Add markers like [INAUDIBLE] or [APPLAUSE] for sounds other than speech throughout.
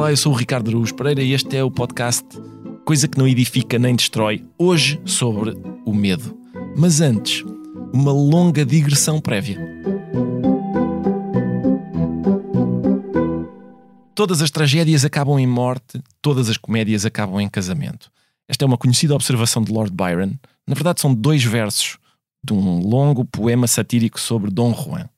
Olá, eu sou o Ricardo Aruz Pereira e este é o podcast Coisa que não edifica nem destrói, hoje sobre o medo. Mas antes, uma longa digressão prévia. Todas as tragédias acabam em morte, todas as comédias acabam em casamento. Esta é uma conhecida observação de Lord Byron. Na verdade, são dois versos de um longo poema satírico sobre Dom Juan.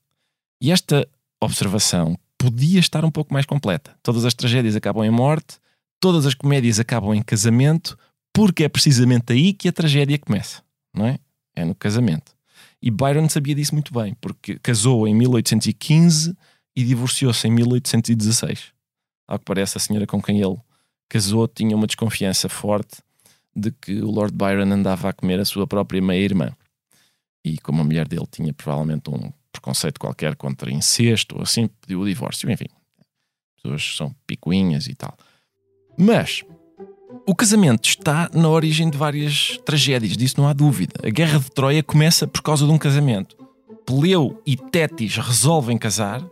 E esta observação podia estar um pouco mais completa. Todas as tragédias acabam em morte, todas as comédias acabam em casamento, porque é precisamente aí que a tragédia começa, não é? É no casamento. E Byron sabia disso muito bem, porque casou em 1815 e divorciou-se em 1816. Ao que parece, a senhora com quem ele casou tinha uma desconfiança forte de que o Lord Byron andava a comer a sua própria meia-irmã. E como a mulher dele tinha provavelmente um preconceito qualquer contra incesto ou assim, pediu o divórcio. Enfim, pessoas são picuinhas e tal. Mas o casamento está na origem de várias tragédias, disso não há dúvida. A Guerra de Troia começa por causa de um casamento. Peleu e Tétis resolvem casar,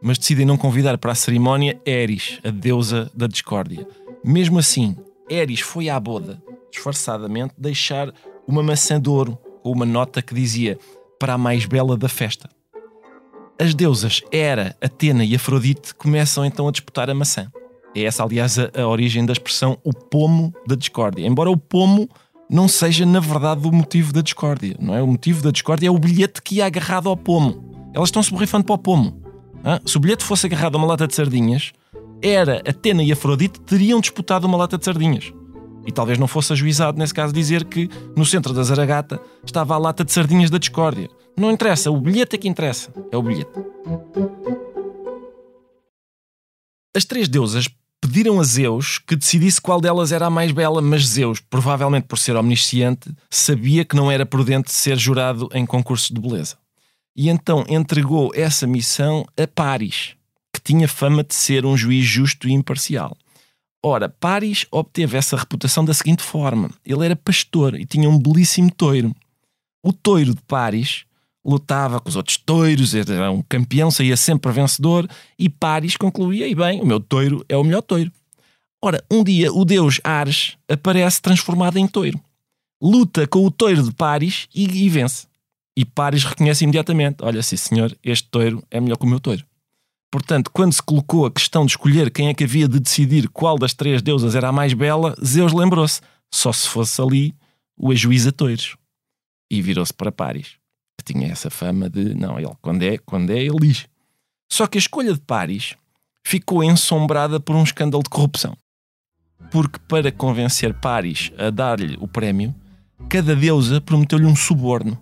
mas decidem não convidar para a cerimónia Eris, a deusa da discórdia. Mesmo assim, Eris foi à boda, disfarçadamente, deixar uma maçã de ouro com uma nota que dizia para a mais bela da festa. As deusas Hera, Atena e Afrodite começam então a disputar a maçã. É essa, aliás, a, a origem da expressão o pomo da discórdia. Embora o pomo não seja, na verdade, o motivo da discórdia. Não é? O motivo da discórdia é o bilhete que ia agarrado ao pomo. Elas estão se borrifando para o pomo. Se o bilhete fosse agarrado a uma lata de sardinhas, Hera, Atena e Afrodite teriam disputado uma lata de sardinhas. E talvez não fosse ajuizado, nesse caso, dizer que no centro da Zaragata estava a lata de sardinhas da discórdia. Não interessa, o bilhete é que interessa. É o bilhete. As três deusas pediram a Zeus que decidisse qual delas era a mais bela, mas Zeus, provavelmente por ser omnisciente, sabia que não era prudente ser jurado em concursos de beleza. E então entregou essa missão a Paris, que tinha fama de ser um juiz justo e imparcial. Ora, Paris obteve essa reputação da seguinte forma: ele era pastor e tinha um belíssimo toiro. O toiro de Paris lutava com os outros toiros, era um campeão, saía sempre vencedor, e Paris concluía: e bem, o meu toiro é o melhor toiro. Ora, um dia o deus Ares aparece transformado em toiro, luta com o toiro de Paris e, e vence. E Paris reconhece imediatamente: olha, sim senhor, este toiro é melhor que o meu toiro. Portanto, quando se colocou a questão de escolher quem é que havia de decidir qual das três deusas era a mais bela, Zeus lembrou-se: só se fosse ali o ajuiz toiros. E virou-se para Paris, que tinha essa fama de, não, ele quando é, quando é, ele diz. Só que a escolha de Paris ficou ensombrada por um escândalo de corrupção. Porque para convencer Paris a dar-lhe o prémio, cada deusa prometeu-lhe um suborno.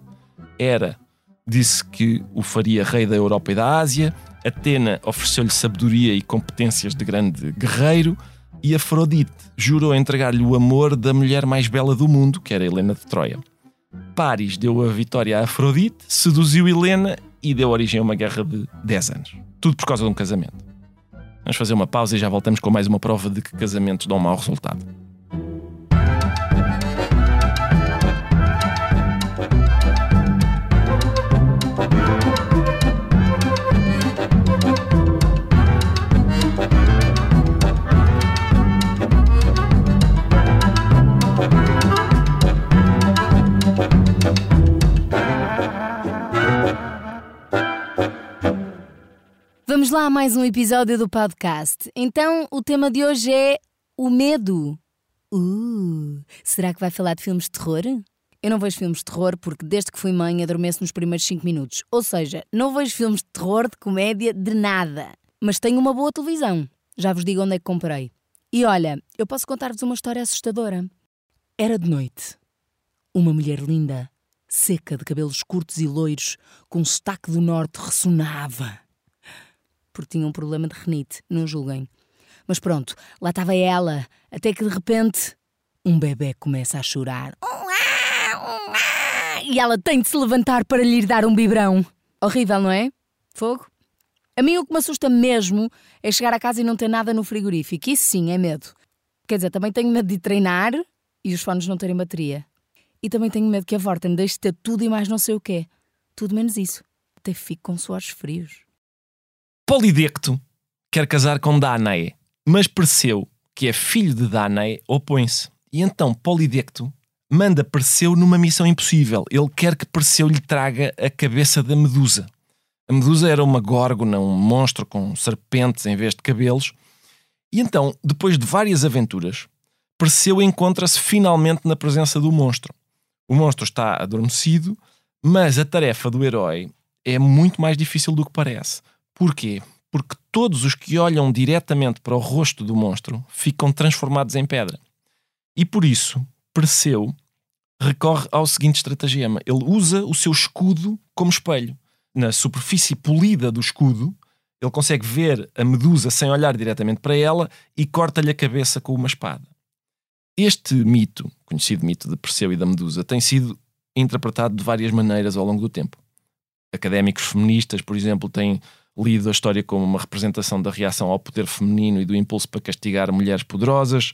Era, disse que o faria rei da Europa e da Ásia, Atena ofereceu-lhe sabedoria e competências de grande guerreiro, e Afrodite jurou entregar-lhe o amor da mulher mais bela do mundo, que era Helena de Troia. Paris deu a vitória a Afrodite, seduziu Helena e deu origem a uma guerra de 10 anos. Tudo por causa de um casamento. Vamos fazer uma pausa e já voltamos com mais uma prova de que casamentos dão mau resultado. Vamos lá a mais um episódio do podcast. Então, o tema de hoje é o medo. Uh, será que vai falar de filmes de terror? Eu não vejo filmes de terror porque desde que fui mãe adormeço nos primeiros 5 minutos. Ou seja, não vejo filmes de terror, de comédia, de nada. Mas tenho uma boa televisão. Já vos digo onde é que comprei. E olha, eu posso contar-vos uma história assustadora. Era de noite. Uma mulher linda, seca, de cabelos curtos e loiros, com sotaque do norte, ressonava porque tinha um problema de renite, não julguem. Mas pronto, lá estava ela, até que de repente um bebê começa a chorar. E ela tem de se levantar para lhe dar um biberão. Horrível, não é? Fogo? A mim o que me assusta mesmo é chegar a casa e não ter nada no frigorífico. Isso sim é medo. Quer dizer, também tenho medo de treinar e os fones não terem bateria. E também tenho medo que a Vorten deixe de ter tudo e mais não sei o quê. Tudo menos isso. Até fico com suores frios. Polidecto quer casar com Danae, Mas Perseu, que é filho de Danae, opõe-se. E então Polidecto manda Perseu numa missão impossível. Ele quer que Perseu lhe traga a cabeça da Medusa. A Medusa era uma górgona, um monstro com serpentes em vez de cabelos. E então, depois de várias aventuras, Perseu encontra-se finalmente na presença do monstro. O monstro está adormecido, mas a tarefa do herói é muito mais difícil do que parece. Porquê? Porque todos os que olham diretamente para o rosto do monstro ficam transformados em pedra. E por isso, Perseu recorre ao seguinte estratagema: ele usa o seu escudo como espelho. Na superfície polida do escudo, ele consegue ver a medusa sem olhar diretamente para ela e corta-lhe a cabeça com uma espada. Este mito, conhecido mito de Perseu e da Medusa, tem sido interpretado de várias maneiras ao longo do tempo. Académicos feministas, por exemplo, têm lido a história como uma representação da reação ao poder feminino e do impulso para castigar mulheres poderosas.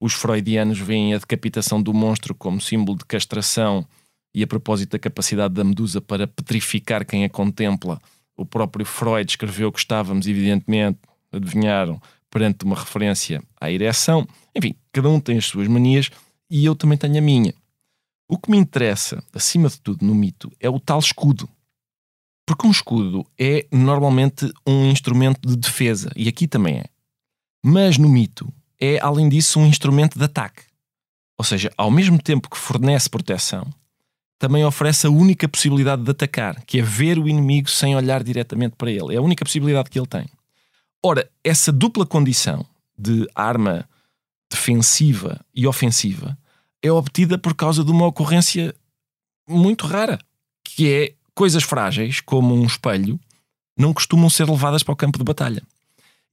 Os freudianos veem a decapitação do monstro como símbolo de castração e a propósito da capacidade da medusa para petrificar quem a contempla. O próprio Freud escreveu que estávamos, evidentemente, adivinharam, perante uma referência à ereção. Enfim, cada um tem as suas manias e eu também tenho a minha. O que me interessa, acima de tudo, no mito é o tal escudo. Porque um escudo é normalmente um instrumento de defesa, e aqui também é. Mas no mito é, além disso, um instrumento de ataque. Ou seja, ao mesmo tempo que fornece proteção, também oferece a única possibilidade de atacar, que é ver o inimigo sem olhar diretamente para ele. É a única possibilidade que ele tem. Ora, essa dupla condição de arma defensiva e ofensiva é obtida por causa de uma ocorrência muito rara, que é coisas frágeis, como um espelho, não costumam ser levadas para o campo de batalha.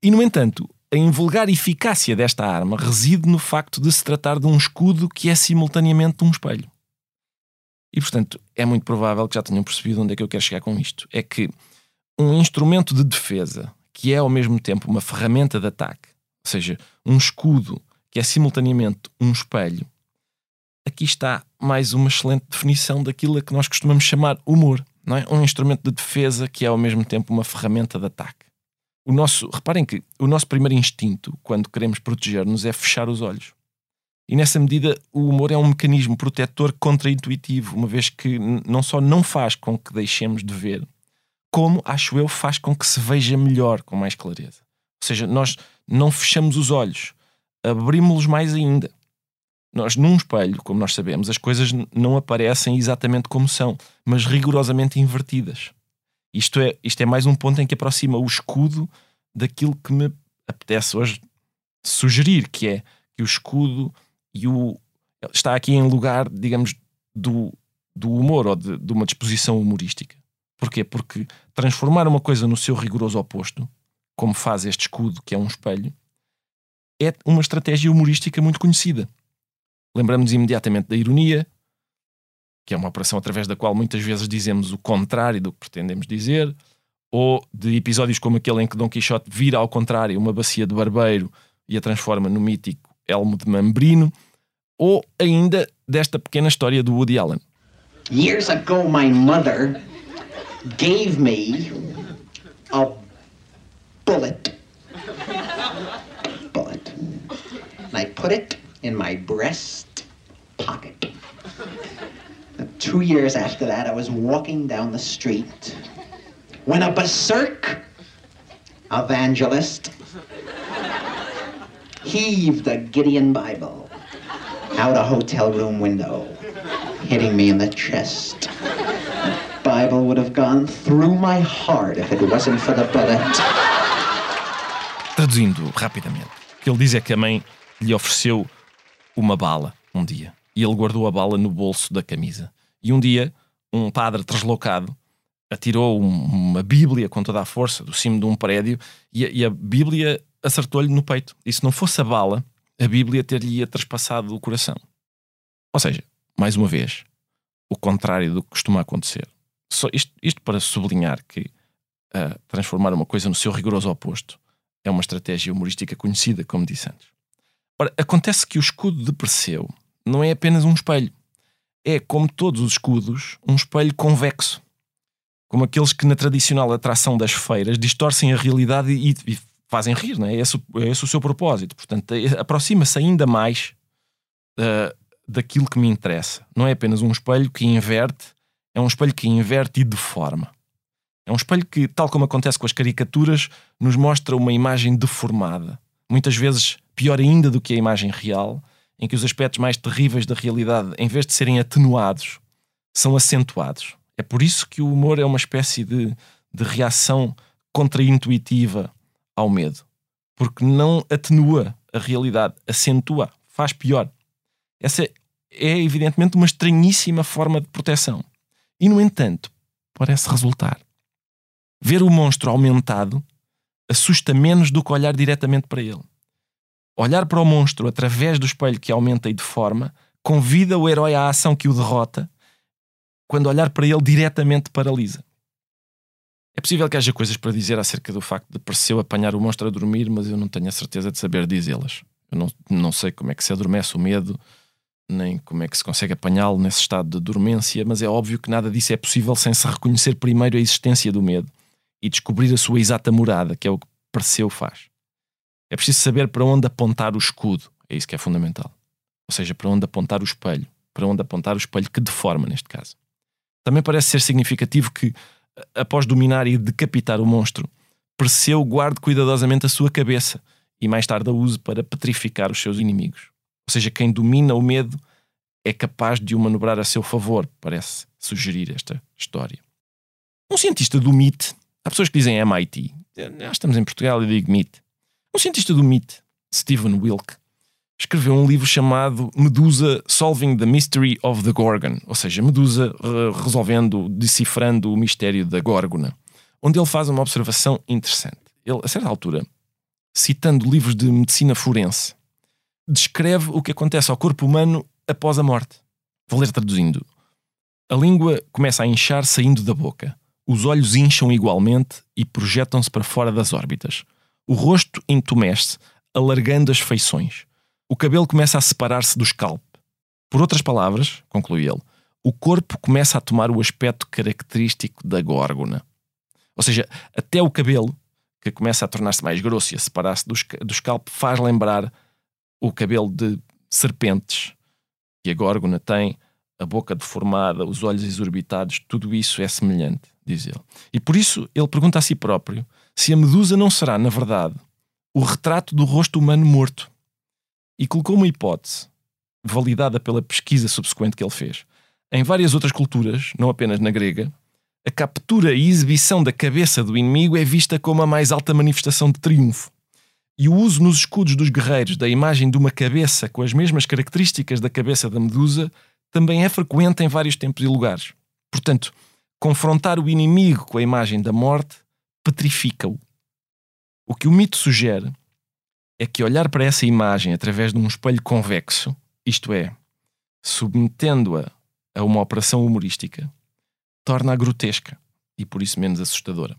E, no entanto, a invulgar eficácia desta arma reside no facto de se tratar de um escudo que é simultaneamente um espelho. E, portanto, é muito provável que já tenham percebido onde é que eu quero chegar com isto. É que um instrumento de defesa, que é ao mesmo tempo uma ferramenta de ataque, ou seja, um escudo que é simultaneamente um espelho, aqui está mais uma excelente definição daquilo a que nós costumamos chamar humor não é? Um instrumento de defesa que é ao mesmo tempo uma ferramenta de ataque. O nosso, reparem que o nosso primeiro instinto, quando queremos proteger-nos, é fechar os olhos. E nessa medida, o humor é um mecanismo protetor contra-intuitivo, uma vez que não só não faz com que deixemos de ver, como, acho eu, faz com que se veja melhor, com mais clareza. Ou seja, nós não fechamos os olhos, abrimos-los mais ainda. Nós, num espelho, como nós sabemos, as coisas não aparecem exatamente como são, mas rigorosamente invertidas. Isto é, isto é mais um ponto em que aproxima o escudo daquilo que me apetece hoje sugerir, que é que o escudo e o, está aqui em lugar, digamos, do, do humor ou de, de uma disposição humorística. Porquê? Porque transformar uma coisa no seu rigoroso oposto, como faz este escudo, que é um espelho, é uma estratégia humorística muito conhecida. Lembramos imediatamente da ironia, que é uma operação através da qual muitas vezes dizemos o contrário do que pretendemos dizer, ou de episódios como aquele em que Dom Quixote vira ao contrário uma bacia de barbeiro e a transforma no mítico elmo de mambrino, ou ainda desta pequena história do Woody Allen. Years ago, my mother gave me a bullet. Bullet. And I put it in my breast pocket. Two years after that, I was walking down the street when a berserk evangelist heaved a Gideon Bible out a hotel room window, hitting me in the chest. The Bible would have gone through my heart if it wasn't for the bullet. Traduzindo rapidamente, o que ele diz é que a mãe lhe ofereceu uma bala um dia. E ele guardou a bala no bolso da camisa. E um dia, um padre deslocado atirou uma Bíblia com toda a força do cimo de um prédio e a, e a Bíblia acertou-lhe no peito. E se não fosse a bala, a Bíblia ter-lhe traspassado o coração. Ou seja, mais uma vez, o contrário do que costuma acontecer. Só isto, isto para sublinhar que uh, transformar uma coisa no seu rigoroso oposto é uma estratégia humorística conhecida, como disse antes. Ora, acontece que o escudo de Perseu não é apenas um espelho. É, como todos os escudos, um espelho convexo. Como aqueles que, na tradicional atração das feiras, distorcem a realidade e, e fazem rir, não é? Esse, é esse o seu propósito. Portanto, é, aproxima-se ainda mais uh, daquilo que me interessa. Não é apenas um espelho que inverte, é um espelho que inverte e deforma. É um espelho que, tal como acontece com as caricaturas, nos mostra uma imagem deformada. Muitas vezes pior ainda do que a imagem real, em que os aspectos mais terríveis da realidade, em vez de serem atenuados, são acentuados. É por isso que o humor é uma espécie de, de reação contraintuitiva ao medo. Porque não atenua a realidade, acentua, faz pior. Essa é, evidentemente, uma estranhíssima forma de proteção. E, no entanto, parece resultar. Ver o monstro aumentado assusta menos do que olhar diretamente para ele. Olhar para o monstro através do espelho que aumenta e deforma convida o herói à ação que o derrota, quando olhar para ele diretamente paralisa. É possível que haja coisas para dizer acerca do facto de Perseu apanhar o monstro a dormir, mas eu não tenho a certeza de saber dizê-las. Eu não, não sei como é que se adormece o medo, nem como é que se consegue apanhá-lo nesse estado de dormência, mas é óbvio que nada disso é possível sem se reconhecer primeiro a existência do medo e descobrir a sua exata morada, que é o que Perseu faz. É preciso saber para onde apontar o escudo, é isso que é fundamental. Ou seja, para onde apontar o espelho, para onde apontar o espelho que deforma, neste caso. Também parece ser significativo que após dominar e decapitar o monstro, Perseu guarde cuidadosamente a sua cabeça e mais tarde a use para petrificar os seus inimigos. Ou seja, quem domina o medo é capaz de o manobrar a seu favor, parece sugerir esta história. Um cientista do MIT, há pessoas que dizem MIT, nós estamos em Portugal e digo MIT. Um cientista do MIT, Stephen Wilk, escreveu um livro chamado Medusa Solving the Mystery of the Gorgon, ou seja, Medusa resolvendo, decifrando o mistério da Górgona, onde ele faz uma observação interessante. Ele, a certa altura, citando livros de medicina forense, descreve o que acontece ao corpo humano após a morte. Vou ler traduzindo. A língua começa a inchar saindo da boca. Os olhos incham igualmente e projetam-se para fora das órbitas. O rosto entumece, alargando as feições o cabelo começa a separar-se do scalp. Por outras palavras, conclui ele, o corpo começa a tomar o aspecto característico da górgona. Ou seja, até o cabelo, que começa a tornar-se mais grosso e a separar-se do, do scalp, faz lembrar o cabelo de serpentes que a górgona tem, a boca deformada, os olhos exorbitados, tudo isso é semelhante, diz ele. E por isso ele pergunta a si próprio se a medusa não será, na verdade, o retrato do rosto humano morto e colocou uma hipótese, validada pela pesquisa subsequente que ele fez. Em várias outras culturas, não apenas na grega, a captura e exibição da cabeça do inimigo é vista como a mais alta manifestação de triunfo. E o uso nos escudos dos guerreiros da imagem de uma cabeça com as mesmas características da cabeça da medusa também é frequente em vários tempos e lugares. Portanto, confrontar o inimigo com a imagem da morte petrifica-o. O que o mito sugere é que olhar para essa imagem através de um espelho convexo, isto é, submetendo-a a uma operação humorística, torna-a grotesca e por isso menos assustadora.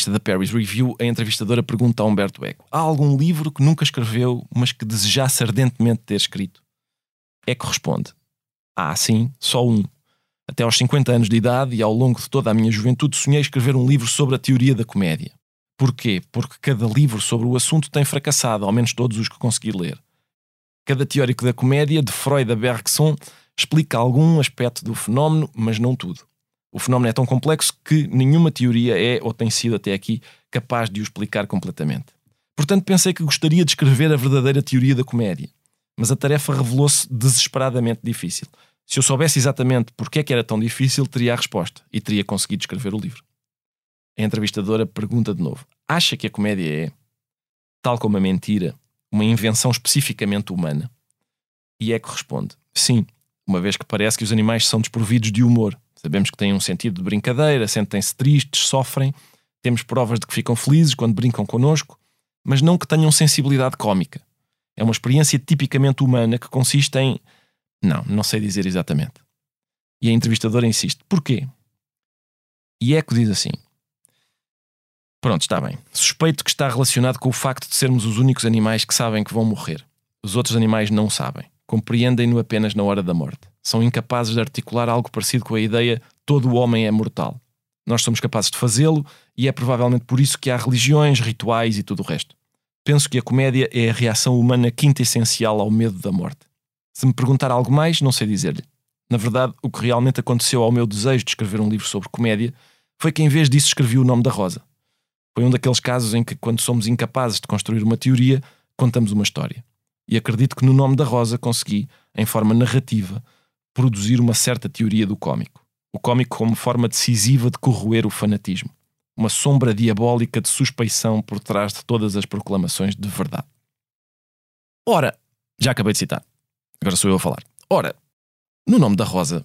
Numa entrevista da Paris Review, a entrevistadora pergunta a Humberto Eco: há algum livro que nunca escreveu, mas que desejasse ardentemente ter escrito? Eco responde: Ah, sim, só um. Até aos 50 anos de idade e ao longo de toda a minha juventude sonhei escrever um livro sobre a teoria da comédia. Porquê? Porque cada livro sobre o assunto tem fracassado, ao menos todos os que consegui ler. Cada teórico da comédia, de Freud a Bergson, explica algum aspecto do fenómeno, mas não tudo. O fenómeno é tão complexo que nenhuma teoria é, ou tem sido até aqui, capaz de o explicar completamente. Portanto, pensei que gostaria de escrever a verdadeira teoria da comédia. Mas a tarefa revelou-se desesperadamente difícil. Se eu soubesse exatamente porque é que era tão difícil, teria a resposta e teria conseguido escrever o livro. A entrevistadora pergunta de novo: Acha que a comédia é, tal como a mentira, uma invenção especificamente humana? E Eco responde: Sim, uma vez que parece que os animais são desprovidos de humor Sabemos que têm um sentido de brincadeira, sentem-se tristes, sofrem, temos provas de que ficam felizes quando brincam connosco, mas não que tenham sensibilidade cômica. É uma experiência tipicamente humana que consiste em. Não, não sei dizer exatamente. E a entrevistadora insiste: porquê? E Eco diz assim: Pronto, está bem. Suspeito que está relacionado com o facto de sermos os únicos animais que sabem que vão morrer. Os outros animais não sabem. Compreendem-no apenas na hora da morte. São incapazes de articular algo parecido com a ideia todo o homem é mortal. Nós somos capazes de fazê-lo e é provavelmente por isso que há religiões, rituais e tudo o resto. Penso que a comédia é a reação humana quinta essencial ao medo da morte. Se me perguntar algo mais, não sei dizer-lhe. Na verdade, o que realmente aconteceu ao meu desejo de escrever um livro sobre comédia foi que, em vez disso, escrevi o nome da Rosa. Foi um daqueles casos em que, quando somos incapazes de construir uma teoria, contamos uma história. E acredito que no nome da Rosa consegui, em forma narrativa, produzir uma certa teoria do cómico. O cómico como forma decisiva de corroer o fanatismo. Uma sombra diabólica de suspeição por trás de todas as proclamações de verdade. Ora, já acabei de citar. Agora sou eu a falar. Ora, no nome da Rosa,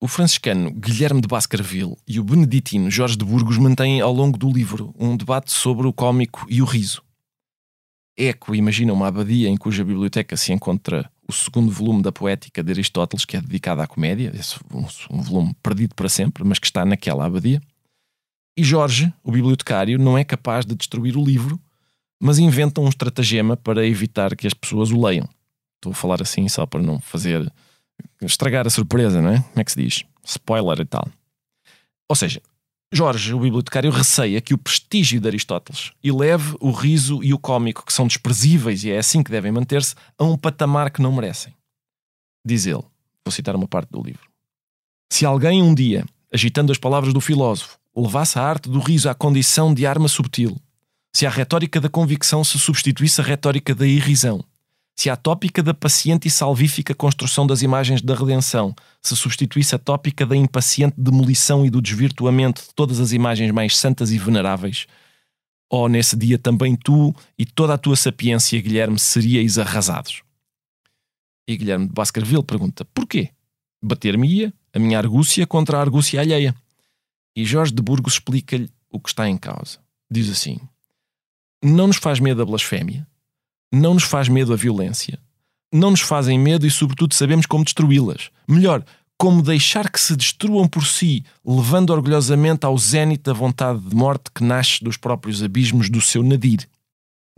o franciscano Guilherme de Baskerville e o beneditino Jorge de Burgos mantêm ao longo do livro um debate sobre o cómico e o riso. Eco imagina uma abadia em cuja biblioteca se encontra o segundo volume da Poética de Aristóteles, que é dedicado à comédia, um volume perdido para sempre, mas que está naquela abadia. E Jorge, o bibliotecário, não é capaz de destruir o livro, mas inventa um estratagema para evitar que as pessoas o leiam. Estou a falar assim só para não fazer estragar a surpresa, não é? Como é que se diz? Spoiler e tal. Ou seja, Jorge, o bibliotecário, receia que o prestígio de Aristóteles eleve o riso e o cómico, que são desprezíveis e é assim que devem manter-se, a um patamar que não merecem. Diz ele, vou citar uma parte do livro: Se alguém um dia, agitando as palavras do filósofo, levasse a arte do riso à condição de arma subtil, se a retórica da convicção se substituísse à retórica da irrisão, se a tópica da paciente e salvífica construção das imagens da redenção se substituísse a tópica da impaciente demolição e do desvirtuamento de todas as imagens mais santas e veneráveis, oh, nesse dia também tu e toda a tua sapiência, Guilherme, seríeis arrasados. E Guilherme de Baskerville pergunta: porquê? Bater-me-ia a minha argúcia contra a argúcia alheia. E Jorge de Burgos explica-lhe o que está em causa. Diz assim: Não nos faz medo a blasfémia, não nos faz medo a violência. Não nos fazem medo e, sobretudo, sabemos como destruí-las. Melhor, como deixar que se destruam por si, levando orgulhosamente ao zénite a vontade de morte que nasce dos próprios abismos do seu nadir.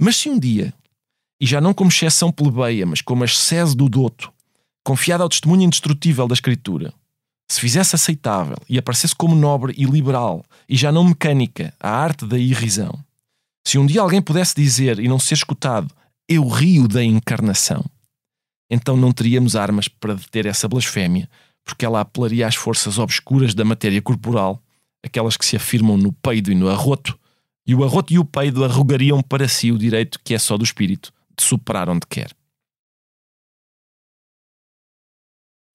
Mas se um dia, e já não como exceção plebeia, mas como ascese do doto, confiado ao testemunho indestrutível da Escritura, se fizesse aceitável e aparecesse como nobre e liberal, e já não mecânica, a arte da irrisão, se um dia alguém pudesse dizer e não ser escutado eu rio da encarnação, então não teríamos armas para deter essa blasfémia, porque ela apelaria às forças obscuras da matéria corporal, aquelas que se afirmam no peido e no arroto, e o arroto e o peido arrogariam para si o direito que é só do espírito de superar onde quer.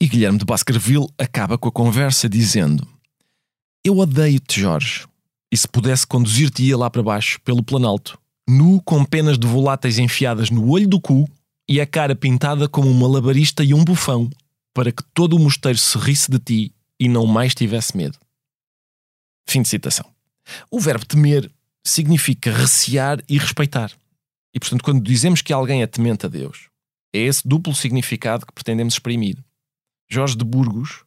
E Guilherme de Baskerville acaba com a conversa dizendo: Eu odeio-te, Jorge, e se pudesse conduzir-te-ia lá para baixo, pelo planalto, nu com penas de voláteis enfiadas no olho do cu e a cara pintada como um malabarista e um bufão, para que todo o mosteiro se risse de ti e não mais tivesse medo. Fim de citação. O verbo temer significa recear e respeitar. E portanto, quando dizemos que alguém é temente a Deus, é esse duplo significado que pretendemos exprimir. Jorge de Burgos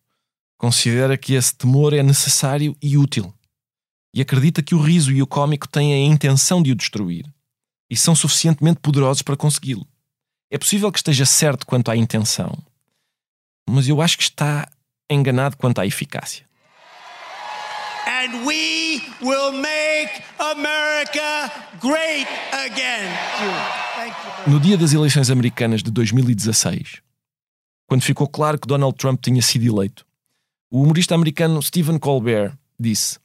considera que esse temor é necessário e útil e acredita que o riso e o cómico têm a intenção de o destruir e são suficientemente poderosos para consegui-lo. É possível que esteja certo quanto à intenção, mas eu acho que está enganado quanto à eficácia. And we will make America great again. No dia das eleições americanas de 2016, quando ficou claro que Donald Trump tinha sido eleito, o humorista americano Stephen Colbert disse: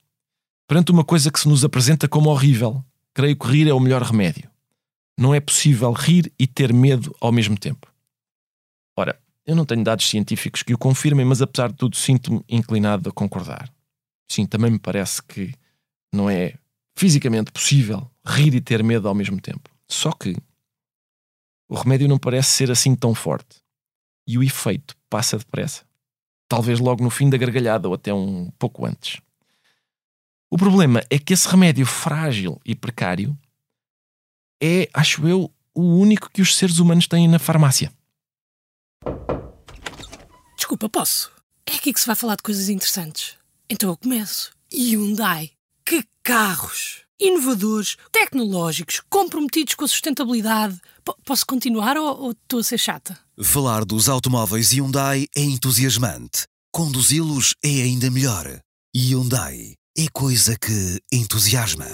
Perante uma coisa que se nos apresenta como horrível, creio que rir é o melhor remédio. Não é possível rir e ter medo ao mesmo tempo. Ora, eu não tenho dados científicos que o confirmem, mas apesar de tudo, sinto-me inclinado a concordar. Sim, também me parece que não é fisicamente possível rir e ter medo ao mesmo tempo. Só que o remédio não parece ser assim tão forte. E o efeito passa depressa. Talvez logo no fim da gargalhada ou até um pouco antes. O problema é que esse remédio frágil e precário é, acho eu, o único que os seres humanos têm na farmácia. Desculpa, posso? É aqui que se vai falar de coisas interessantes. Então eu começo. Hyundai. Que carros! Inovadores, tecnológicos, comprometidos com a sustentabilidade. P posso continuar ou, ou estou a ser chata? Falar dos automóveis Hyundai é entusiasmante. Conduzi-los é ainda melhor. Hyundai é coisa que entusiasma.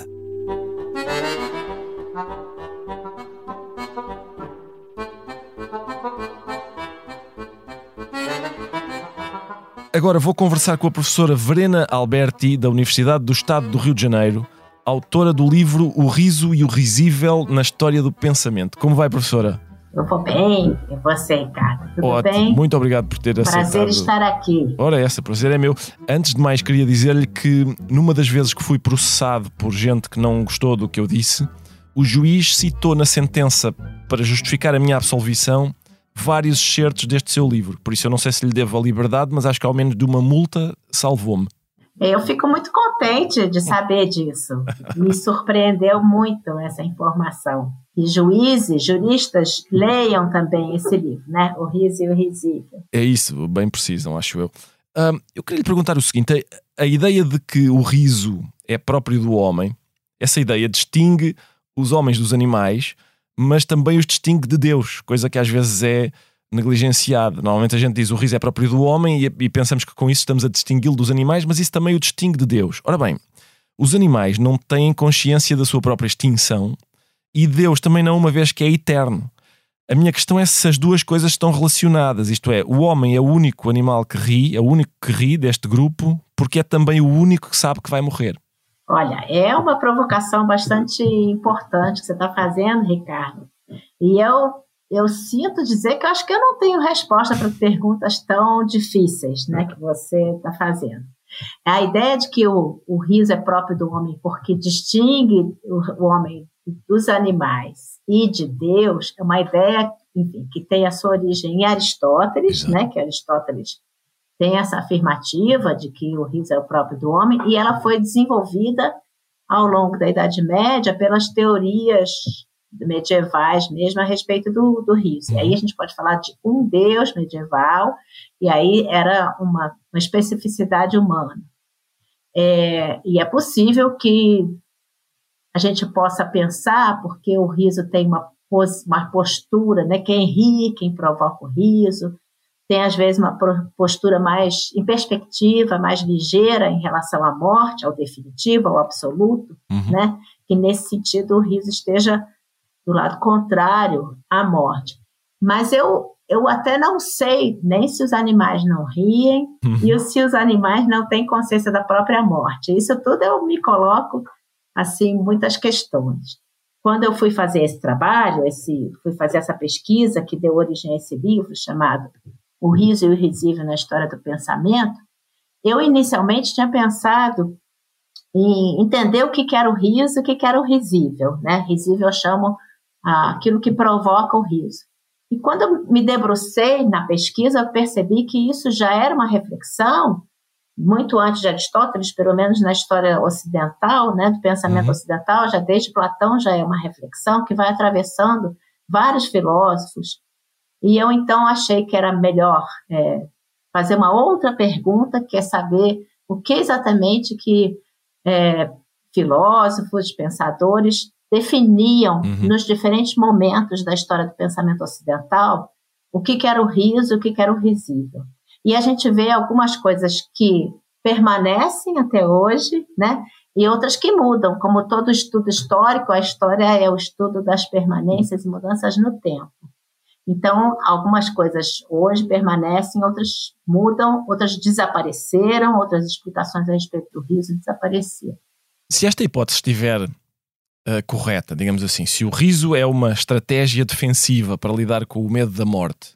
Agora vou conversar com a professora Verena Alberti, da Universidade do Estado do Rio de Janeiro, autora do livro O Riso e o Risível na História do Pensamento. Como vai, professora? Eu vou bem, e você, Ricardo? Tudo Ótimo, bem? muito obrigado por ter Prazer aceitado. estar aqui. Ora, essa, prazer é meu. Antes de mais, queria dizer-lhe que numa das vezes que fui processado por gente que não gostou do que eu disse, o juiz citou na sentença para justificar a minha absolvição vários excertos deste seu livro. Por isso eu não sei se lhe devo a liberdade, mas acho que ao menos de uma multa salvou-me. Eu fico muito contente de saber disso. [LAUGHS] Me surpreendeu muito essa informação. E juízes, juristas, leiam também esse livro, né? O Riso e o Risível. É isso, bem precisam, acho eu. Ahm, eu queria lhe perguntar o seguinte: a, a ideia de que o riso é próprio do homem, essa ideia distingue os homens dos animais, mas também os distingue de Deus, coisa que às vezes é negligenciada. Normalmente a gente diz o riso é próprio do homem e, e pensamos que com isso estamos a distingui-lo dos animais, mas isso também o distingue de Deus. Ora bem, os animais não têm consciência da sua própria extinção e Deus também não, uma vez que é eterno. A minha questão é se as duas coisas estão relacionadas, isto é, o homem é o único animal que ri, é o único que ri deste grupo, porque é também o único que sabe que vai morrer. Olha, é uma provocação bastante importante que você está fazendo, Ricardo. E eu, eu sinto dizer que eu acho que eu não tenho resposta para perguntas tão difíceis né, que você está fazendo. A ideia de que o, o riso é próprio do homem porque distingue o, o homem dos animais e de Deus é uma ideia enfim, que tem a sua origem em Aristóteles, Exato. né, que Aristóteles tem essa afirmativa de que o riso é o próprio do homem, e ela foi desenvolvida ao longo da Idade Média pelas teorias medievais mesmo a respeito do, do riso. E aí a gente pode falar de um deus medieval, e aí era uma, uma especificidade humana. É, e é possível que a gente possa pensar, porque o riso tem uma, uma postura, né? quem ri, quem provoca o riso, tem às vezes uma postura mais em perspectiva, mais ligeira em relação à morte, ao definitivo, ao absoluto, Uhum. né? Que nesse sentido o riso esteja do lado contrário à morte. Mas eu eu até não sei nem se os animais não riem Uhum. e se os animais não têm consciência da própria morte. Isso tudo eu me coloco assim muitas questões. Quando eu fui fazer esse trabalho, esse fui fazer essa pesquisa que deu origem a esse livro chamado O riso e o risível na história do pensamento, eu inicialmente tinha pensado em entender o que era o riso e o que que era o risível, né? Risível eu chamo ah, aquilo que provoca o riso. E quando eu me debrucei na pesquisa, eu percebi que isso já era uma reflexão muito antes de Aristóteles, pelo menos na história ocidental, né, do pensamento Uhum. ocidental, já desde Platão já é uma reflexão que vai atravessando vários filósofos. E eu então achei que era melhor é, fazer uma outra pergunta, que é saber o que exatamente que é, filósofos, pensadores definiam Uhum. nos diferentes momentos da história do pensamento ocidental o que, que era o riso, o que, que era o risível. E a gente vê algumas coisas que permanecem até hoje, né? E outras que mudam, como todo estudo histórico, a história é o estudo das permanências e mudanças no tempo. Então, algumas coisas hoje permanecem, outras mudam, outras desapareceram, outras explicações a respeito do riso desapareceram. Se esta hipótese estiver eh, correta, digamos assim, se o riso é uma estratégia defensiva para lidar com o medo da morte,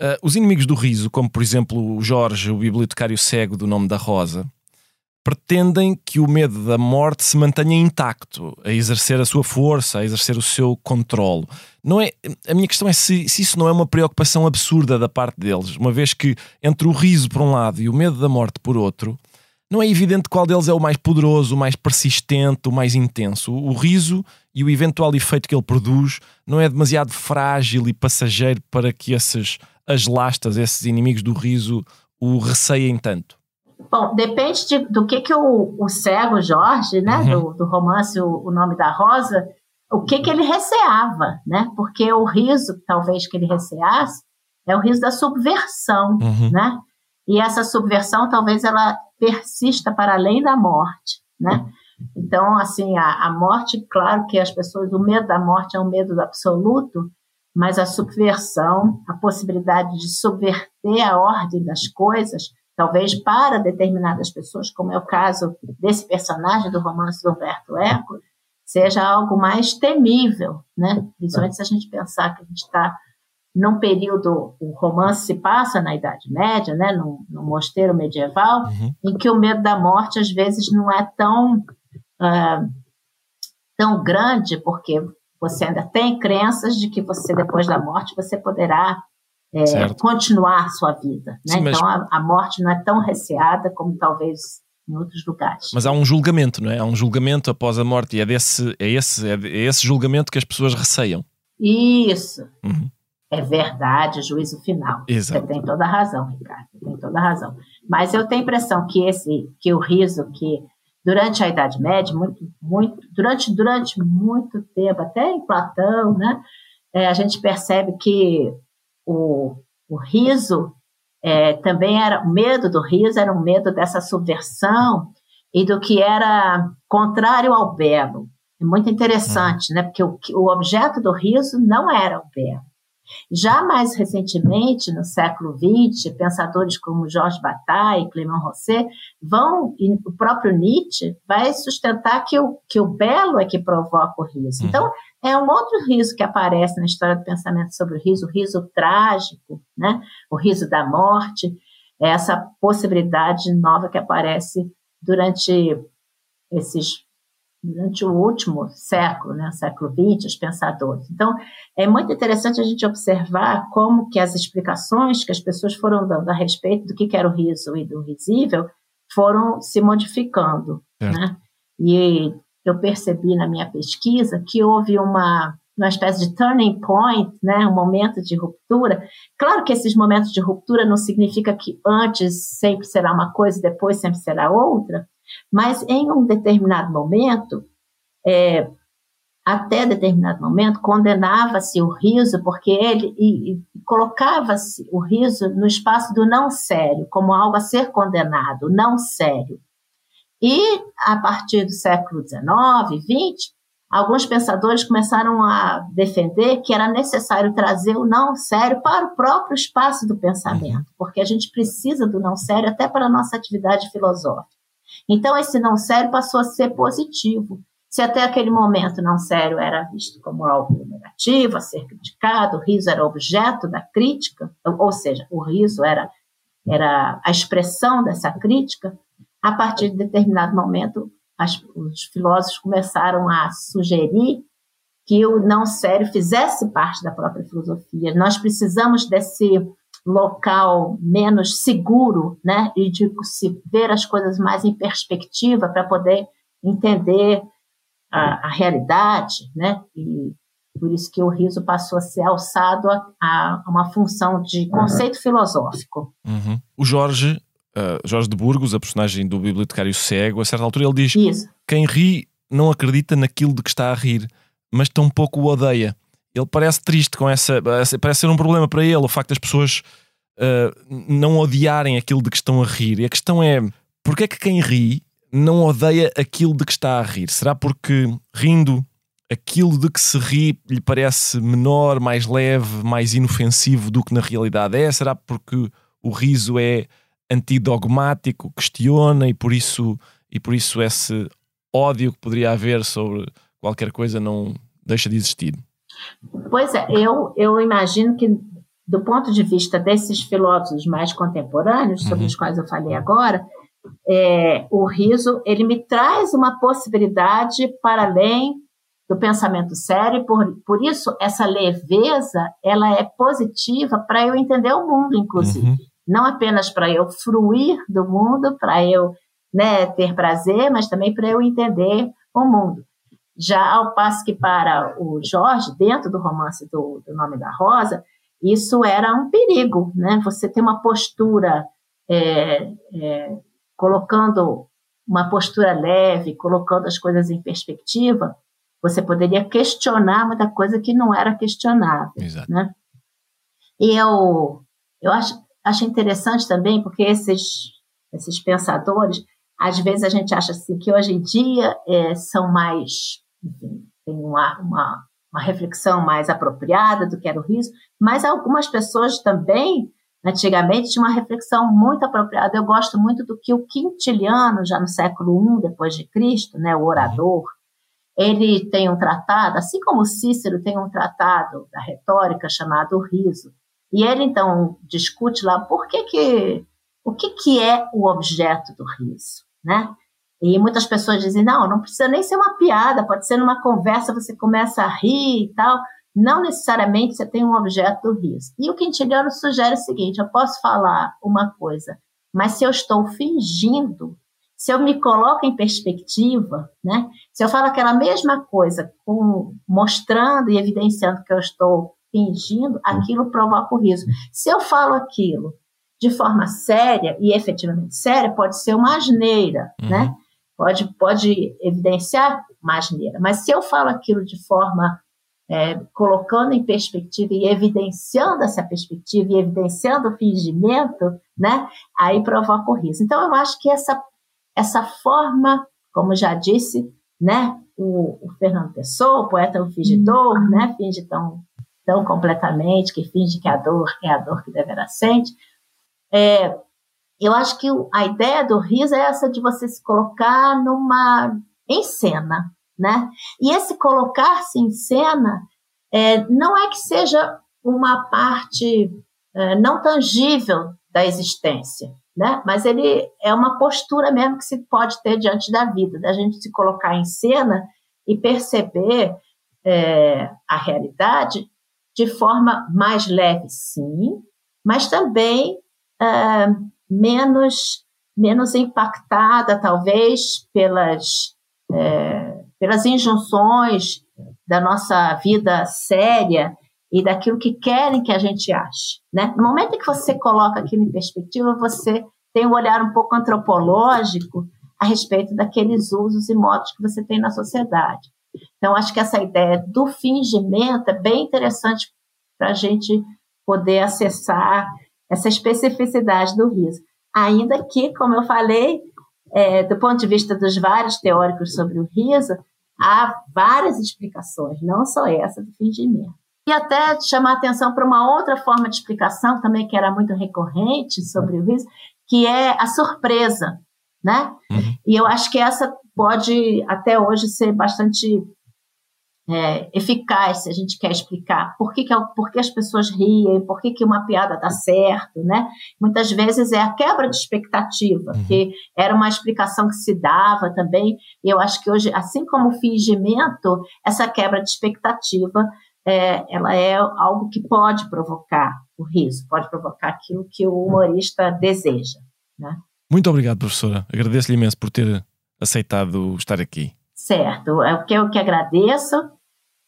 eh, os inimigos do riso, como por exemplo o Jorge, o bibliotecário cego do nome da Rosa, pretendem que o medo da morte se mantenha intacto, a exercer a sua força, a exercer o seu controle. Não é, a minha questão é se, se isso não é uma preocupação absurda da parte deles, uma vez que entre o riso por um lado e o medo da morte por outro, não é evidente qual deles é o mais poderoso, o mais persistente, o mais intenso. O riso e o eventual efeito que ele produz não é demasiado frágil e passageiro para que esses as lastas, esses inimigos do riso, o receiem tanto. Bom, depende de, do que, que o, o cego Jorge, né, Uhum. do, do romance o, o Nome da Rosa, o que, que ele receava, né? Porque o riso, talvez, que ele receasse, é o riso da subversão, Uhum. né? E essa subversão, talvez, ela persista para além da morte, né? Então, assim, a, a morte, claro que as pessoas, o medo da morte é um medo absoluto, mas a subversão, a possibilidade de subverter a ordem das coisas, talvez para determinadas pessoas, como é o caso desse personagem do romance do Humberto Eco, seja algo mais temível, né? Principalmente se a gente pensar que a gente está num período, o romance se passa na Idade Média, né? No, no mosteiro medieval, Uhum. em que o medo da morte às vezes não é tão ah, tão grande, porque você ainda tem crenças de que você depois da morte você poderá é, continuar sua vida. Né? Sim, mas- Então a, a morte não é tão receada como talvez em outros lugares. Mas há um julgamento, não é? Há um julgamento após a morte e é, desse, é, esse, é, é esse julgamento que as pessoas receiam. Isso Uhum. É verdade, juízo final. Exato. Você tem toda a razão, Ricardo. Você tem toda a razão. Mas eu tenho a impressão que esse, que o riso, que durante a Idade Média, muito, muito, durante, durante muito tempo, até em Platão, né, é, a gente percebe que o, o riso é, também era o medo do riso era um medo dessa subversão e do que era contrário ao belo. É muito interessante, né? Porque o, o objeto do riso não era o belo. Já mais recentemente, no século XX, pensadores como Georges Bataille e Clément Rosset vão, e o próprio Nietzsche vai sustentar que o, que o belo é que provoca o riso. Uhum. Então, é um outro riso que aparece na história do pensamento sobre o riso, o riso trágico, né? o riso da morte, essa possibilidade nova que aparece durante esses durante o último século, né, século XX, os pensadores. Então, é muito interessante a gente observar como que as explicações que as pessoas foram dando a respeito do que era o riso e do risível foram se modificando, Certo. né? E eu percebi na minha pesquisa que houve uma uma espécie de turning point, né, um momento de ruptura. Claro que esses momentos de ruptura não significa que antes sempre será uma coisa e depois sempre será outra, mas em um determinado momento, é, até determinado momento, condenava-se o riso, porque ele e, e colocava-se o riso no espaço do não sério, como algo a ser condenado, não sério. E a partir do século XIX, XX, alguns pensadores começaram a defender que era necessário trazer o não sério para o próprio espaço do pensamento, porque a gente precisa do não sério até para a nossa atividade filosófica. Então, esse não sério passou a ser positivo. Se até aquele momento não sério era visto como algo negativo, a ser criticado, o riso era objeto da crítica, ou seja, o riso era, era a expressão dessa crítica, a partir de determinado momento, as, os filósofos começaram a sugerir que o não sério fizesse parte da própria filosofia. Nós precisamos desse local menos seguro, né, e de se ver as coisas mais em perspectiva para poder entender a, a, realidade, né, e por isso que o riso passou a ser alçado a, a uma função de conceito uhum. filosófico. Uhum. O Jorge, uh, Jorge de Burgos, a personagem do bibliotecário cego, a certa altura ele diz: isso. quem ri não acredita naquilo de que está a rir, mas tampouco o odeia. Ele parece triste com essa. Parece ser um problema para ele o facto das pessoas uh, não odiarem aquilo de que estão a rir. E a questão é: porquê é que quem ri não odeia aquilo de que está a rir? Será porque rindo aquilo de que se ri lhe parece menor, mais leve, mais inofensivo do que na realidade é? Será porque o riso é antidogmático, questiona e por isso, e por isso esse ódio que poderia haver sobre qualquer coisa não deixa de existir? Pois é, eu, eu imagino que do ponto de vista desses filósofos mais contemporâneos, sobre uhum. os quais eu falei agora, é, o riso ele me traz uma possibilidade para além do pensamento sério, por, por isso essa leveza ela é positiva para eu entender o mundo, inclusive. Uhum. Não apenas para eu fruir do mundo, para eu né, ter prazer, mas também para eu entender o mundo. Já ao passo que para o Jorge, dentro do romance do, do Nome da Rosa, isso era um perigo, né? Você ter uma postura é, é, colocando uma postura leve, colocando as coisas em perspectiva, você poderia questionar muita coisa que não era questionável. Exato. Né? E eu, eu acho, acho interessante também, porque esses, esses pensadores, às vezes a gente acha assim, que hoje em dia é, são mais, enfim, tem uma, uma, uma reflexão mais apropriada do que era o riso, mas algumas pessoas também, antigamente, tinham uma reflexão muito apropriada. Eu gosto muito do que o Quintiliano, já no século I depois de Cristo, né, o orador, ele tem um tratado, assim como Cícero tem um tratado da retórica chamado Riso. E ele então discute lá por que que o que que é o objeto do riso, né? E muitas pessoas dizem, não, não precisa nem ser uma piada, pode ser numa conversa, você começa a rir e tal. Não necessariamente você tem um objeto do riso. E o Quintiliano sugere o seguinte: eu posso falar uma coisa, mas se eu estou fingindo se eu me coloco em perspectiva, né? Se eu falo aquela mesma coisa, com, mostrando e evidenciando que eu estou fingindo, aquilo provoca o riso. Se eu falo aquilo de forma séria e efetivamente séria, pode ser uma asneira, uhum. né? Pode, pode evidenciar asneira. Mas se eu falo aquilo de forma é, colocando em perspectiva e evidenciando essa perspectiva e evidenciando o fingimento, né? Aí provoca o riso. Então eu acho que essa essa forma, como já disse, né, o, o Fernando Pessoa, o poeta o fingidor, uhum. né, finge tão, tão completamente, que finge que a dor é a dor que deverá sente. É, eu acho que a ideia do riso é essa de você se colocar numa em cena, né? E esse colocar-se em cena é, não é que seja uma parte é, não tangível da existência, né? Mas ele é uma postura mesmo que se pode ter diante da vida, da gente se colocar em cena e perceber é, a realidade de forma mais leve, sim, mas também é, menos menos impactada, talvez, pelas, é, pelas injunções da nossa vida séria e daquilo que querem que a gente ache. Né? No momento em que você coloca aquilo em perspectiva, você tem um olhar um pouco antropológico a respeito daqueles usos e modos que você tem na sociedade. Então, acho que essa ideia do fingimento é bem interessante para a gente poder acessar essa especificidade do riso. Ainda que, como eu falei, é, do ponto de vista dos vários teóricos sobre o riso, há várias explicações, não só essa do fingimento. E até chamar atenção para uma outra forma de explicação também que era muito recorrente sobre o riso, que é a surpresa, né? Uhum. E eu acho que essa pode até hoje ser bastante é, eficaz se a gente quer explicar por que, que, é por que as pessoas riem, por que, que uma piada dá certo, né? Muitas vezes é a quebra de expectativa, uhum. que era uma explicação que se dava também. E eu acho que hoje, assim como o fingimento, essa quebra de expectativa é, ela é algo que pode provocar o riso, pode provocar aquilo que o humorista deseja. Né? Muito obrigado, professora. Agradeço-lhe imenso por ter aceitado estar aqui. Certo, é o que eu que agradeço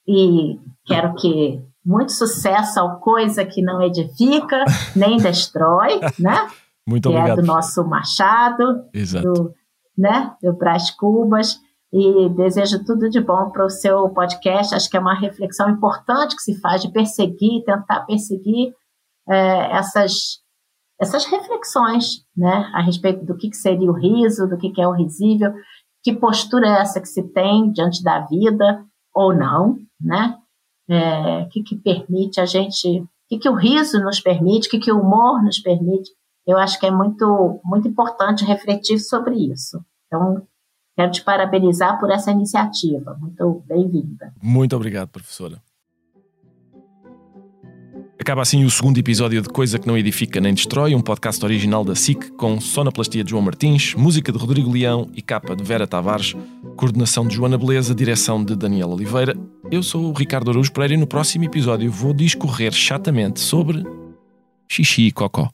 e quero que muito sucesso ao Coisa que não edifica [LAUGHS] nem destrói, né? Muito que obrigado. é do nosso Machado, Exato. do, né, do Brás Cubas e desejo tudo de bom para o seu podcast. Acho que é uma reflexão importante que se faz de perseguir, tentar perseguir é, essas, essas reflexões né, a respeito do que, que seria o riso, do que, que é o risível, que postura é essa que se tem diante da vida ou não, né? É, que, que permite a gente, que, que o riso nos permite, que, que o humor nos permite. Eu acho que é muito, muito importante refletir sobre isso. Então, Quero te parabenizar por essa iniciativa. Muito bem-vinda. Muito obrigado, professora. Acaba assim o segundo episódio de Coisa que Não Edifica Nem Destrói, um podcast original da SIC com sonoplastia de João Martins, música de Rodrigo Leão e capa de Vera Tavares, coordenação de Joana Beleza, direção de Daniel Oliveira. Eu sou o Ricardo Araújo Pereira e no próximo episódio vou discorrer chatamente sobre xixi e cocó.